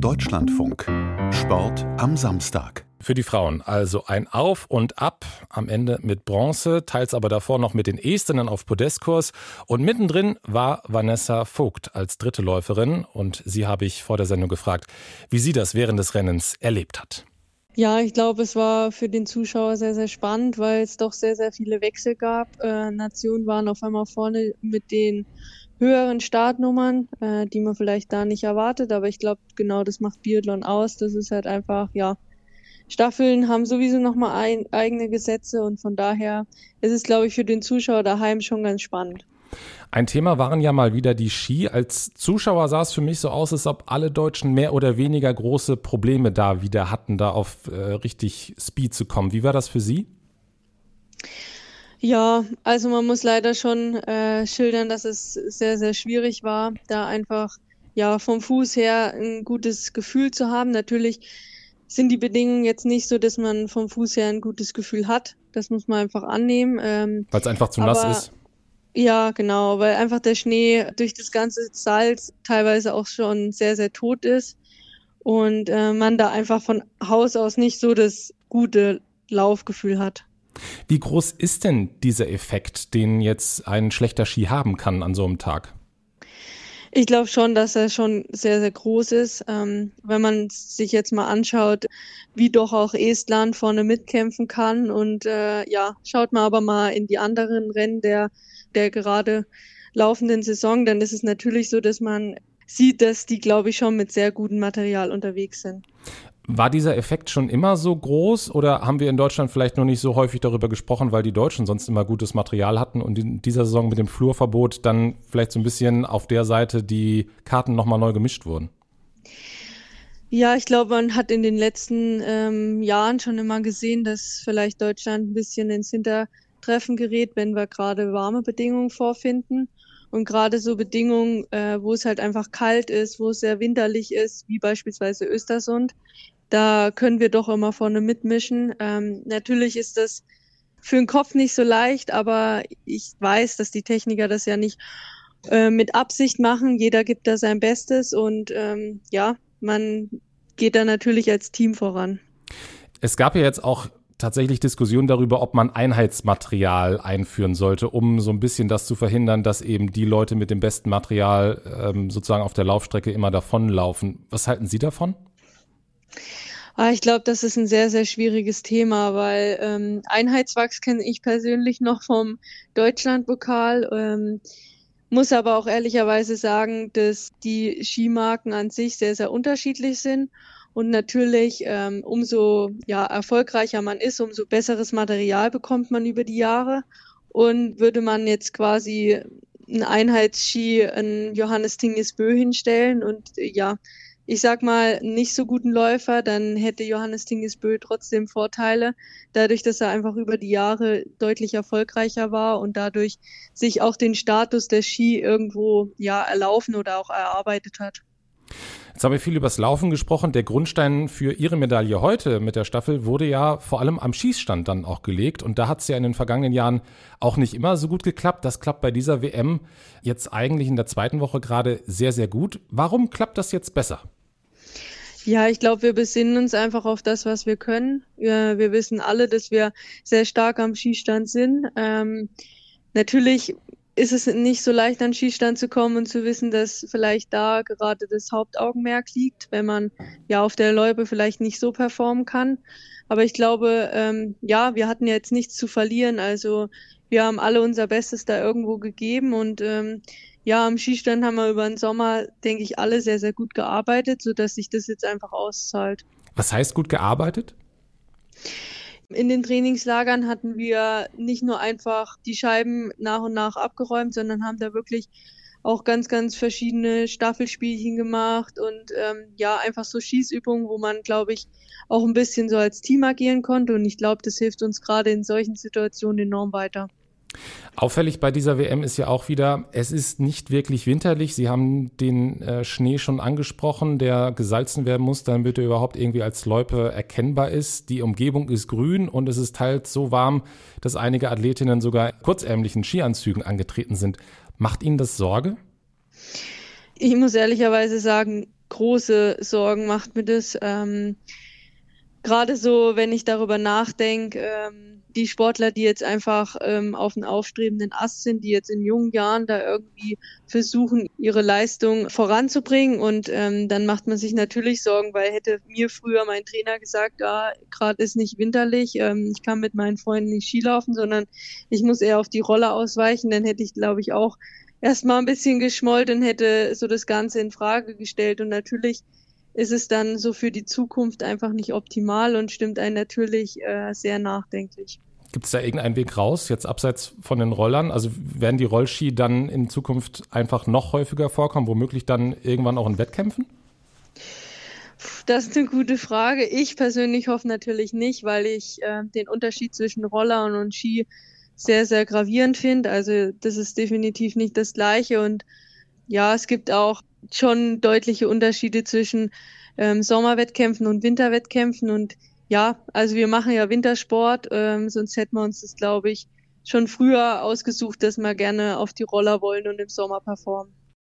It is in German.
Deutschlandfunk. Sport am Samstag. Für die Frauen also ein Auf und Ab, am Ende mit Bronze, teils aber davor noch mit den Estenen auf Podestkurs. Und mittendrin war Vanessa Vogt als dritte Läuferin. Und sie habe ich vor der Sendung gefragt, wie sie das während des Rennens erlebt hat. Ja, ich glaube, es war für den Zuschauer sehr, sehr spannend, weil es doch sehr, sehr viele Wechsel gab. Äh, Nationen waren auf einmal vorne mit den höheren Startnummern, äh, die man vielleicht da nicht erwartet. Aber ich glaube, genau das macht Biathlon aus. Das ist halt einfach, ja, Staffeln haben sowieso nochmal ein, eigene Gesetze und von daher ist es, glaube ich, für den Zuschauer daheim schon ganz spannend. Ein Thema waren ja mal wieder die Ski. Als Zuschauer sah es für mich so aus, als ob alle Deutschen mehr oder weniger große Probleme da wieder hatten, da auf äh, richtig Speed zu kommen. Wie war das für Sie? Ja, also man muss leider schon äh, schildern, dass es sehr, sehr schwierig war, da einfach ja vom Fuß her ein gutes Gefühl zu haben. Natürlich sind die Bedingungen jetzt nicht so, dass man vom Fuß her ein gutes Gefühl hat. Das muss man einfach annehmen. Ähm, Weil es einfach zu nass ist. Ja, genau, weil einfach der Schnee durch das ganze Salz teilweise auch schon sehr, sehr tot ist und äh, man da einfach von Haus aus nicht so das gute Laufgefühl hat. Wie groß ist denn dieser Effekt, den jetzt ein schlechter Ski haben kann an so einem Tag? Ich glaube schon, dass er schon sehr, sehr groß ist. Ähm, wenn man sich jetzt mal anschaut, wie doch auch Estland vorne mitkämpfen kann. Und äh, ja, schaut mal aber mal in die anderen Rennen der, der gerade laufenden Saison, dann ist es natürlich so, dass man sieht, dass die, glaube ich, schon mit sehr gutem Material unterwegs sind. War dieser Effekt schon immer so groß oder haben wir in Deutschland vielleicht noch nicht so häufig darüber gesprochen, weil die Deutschen sonst immer gutes Material hatten und in dieser Saison mit dem Flurverbot dann vielleicht so ein bisschen auf der Seite die Karten nochmal neu gemischt wurden? Ja, ich glaube, man hat in den letzten ähm, Jahren schon immer gesehen, dass vielleicht Deutschland ein bisschen ins Hintertreffen gerät, wenn wir gerade warme Bedingungen vorfinden. Und gerade so Bedingungen, äh, wo es halt einfach kalt ist, wo es sehr winterlich ist, wie beispielsweise Östersund, da können wir doch immer vorne mitmischen. Ähm, natürlich ist das für den Kopf nicht so leicht, aber ich weiß, dass die Techniker das ja nicht äh, mit Absicht machen. Jeder gibt da sein Bestes und ähm, ja, man geht da natürlich als Team voran. Es gab ja jetzt auch tatsächlich Diskussionen darüber, ob man Einheitsmaterial einführen sollte, um so ein bisschen das zu verhindern, dass eben die Leute mit dem besten Material ähm, sozusagen auf der Laufstrecke immer davonlaufen. Was halten Sie davon? Ah, ich glaube, das ist ein sehr, sehr schwieriges Thema, weil ähm, Einheitswachs kenne ich persönlich noch vom Deutschlandpokal. Ähm, muss aber auch ehrlicherweise sagen, dass die Skimarken an sich sehr, sehr unterschiedlich sind. Und natürlich, ähm, umso ja, erfolgreicher man ist, umso besseres Material bekommt man über die Jahre. Und würde man jetzt quasi ein Einheitsski an Johannes Tingesbö hinstellen und ja, ich sag mal, nicht so guten Läufer, dann hätte Johannes Tingesbö trotzdem Vorteile, dadurch, dass er einfach über die Jahre deutlich erfolgreicher war und dadurch sich auch den Status der Ski irgendwo ja erlaufen oder auch erarbeitet hat. Jetzt haben wir viel übers Laufen gesprochen. Der Grundstein für Ihre Medaille heute mit der Staffel wurde ja vor allem am Schießstand dann auch gelegt. Und da hat es ja in den vergangenen Jahren auch nicht immer so gut geklappt. Das klappt bei dieser WM jetzt eigentlich in der zweiten Woche gerade sehr, sehr gut. Warum klappt das jetzt besser? Ja, ich glaube, wir besinnen uns einfach auf das, was wir können. Wir, wissen alle, dass wir sehr stark am Skistand sind. Ähm, natürlich ist es nicht so leicht, an Skistand zu kommen und zu wissen, dass vielleicht da gerade das Hauptaugenmerk liegt, wenn man ja auf der Loipe vielleicht nicht so performen kann. Aber ich glaube, ähm, ja, wir hatten jetzt nichts zu verlieren. Also wir haben alle unser Bestes da irgendwo gegeben und ähm, ja, am Skistand haben wir über den Sommer, denke ich, alle sehr, sehr gut gearbeitet, sodass sich das jetzt einfach auszahlt. Was heißt gut gearbeitet? In den Trainingslagern hatten wir nicht nur einfach die Scheiben nach und nach abgeräumt, sondern haben da wirklich auch ganz, ganz verschiedene Staffelspielchen gemacht und ähm, ja, einfach so Schießübungen, wo man, glaube ich, auch ein bisschen so als Team agieren konnte. Und ich glaube, das hilft uns gerade in solchen Situationen enorm weiter. Auffällig bei dieser WM ist ja auch wieder, es ist nicht wirklich winterlich. Sie haben den äh, Schnee schon angesprochen, der gesalzen werden muss, damit er überhaupt irgendwie als Loipe erkennbar ist. Die Umgebung ist grün und es ist teils so warm, dass einige Athletinnen sogar kurzärmlichen Skianzügen angetreten sind. Macht Ihnen das Sorge? Ich muss ehrlicherweise sagen, große Sorgen macht mir das. Ähm, Gerade so, wenn ich darüber nachdenke, ähm, die Sportler, die jetzt einfach ähm, auf einen aufstrebenden Ast sind, die jetzt in jungen Jahren da irgendwie versuchen, ihre Leistung voranzubringen. Und ähm, dann macht man sich natürlich Sorgen, weil hätte mir früher mein Trainer gesagt, ah, gerade ist nicht winterlich, ähm, ich kann mit meinen Freunden nicht Skilaufen, sondern ich muss eher auf die Rolle ausweichen, dann hätte ich, glaube ich, auch erstmal ein bisschen geschmollt und hätte so das Ganze in Frage gestellt. Und natürlich ist es dann so für die Zukunft einfach nicht optimal und stimmt einen natürlich äh, sehr nachdenklich. Gibt es da irgendeinen Weg raus, jetzt abseits von den Rollern? Also werden die Rollski dann in Zukunft einfach noch häufiger vorkommen, womöglich dann irgendwann auch in Wettkämpfen? Das ist eine gute Frage. Ich persönlich hoffe natürlich nicht, weil ich äh, den Unterschied zwischen Rollern und Ski sehr, sehr gravierend finde. Also das ist definitiv nicht das gleiche. Und ja, es gibt auch schon deutliche Unterschiede zwischen ähm, Sommerwettkämpfen und Winterwettkämpfen. Und ja, also wir machen ja Wintersport, ähm, sonst hätten wir uns das, glaube ich, schon früher ausgesucht, dass wir gerne auf die Roller wollen und im Sommer performen.